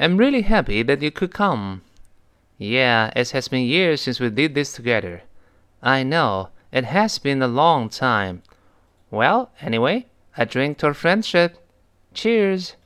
I'm really happy that you could come. Yeah, it has been years since we did this together. I know, it has been a long time. Well, anyway, I drink to our friendship. Cheers!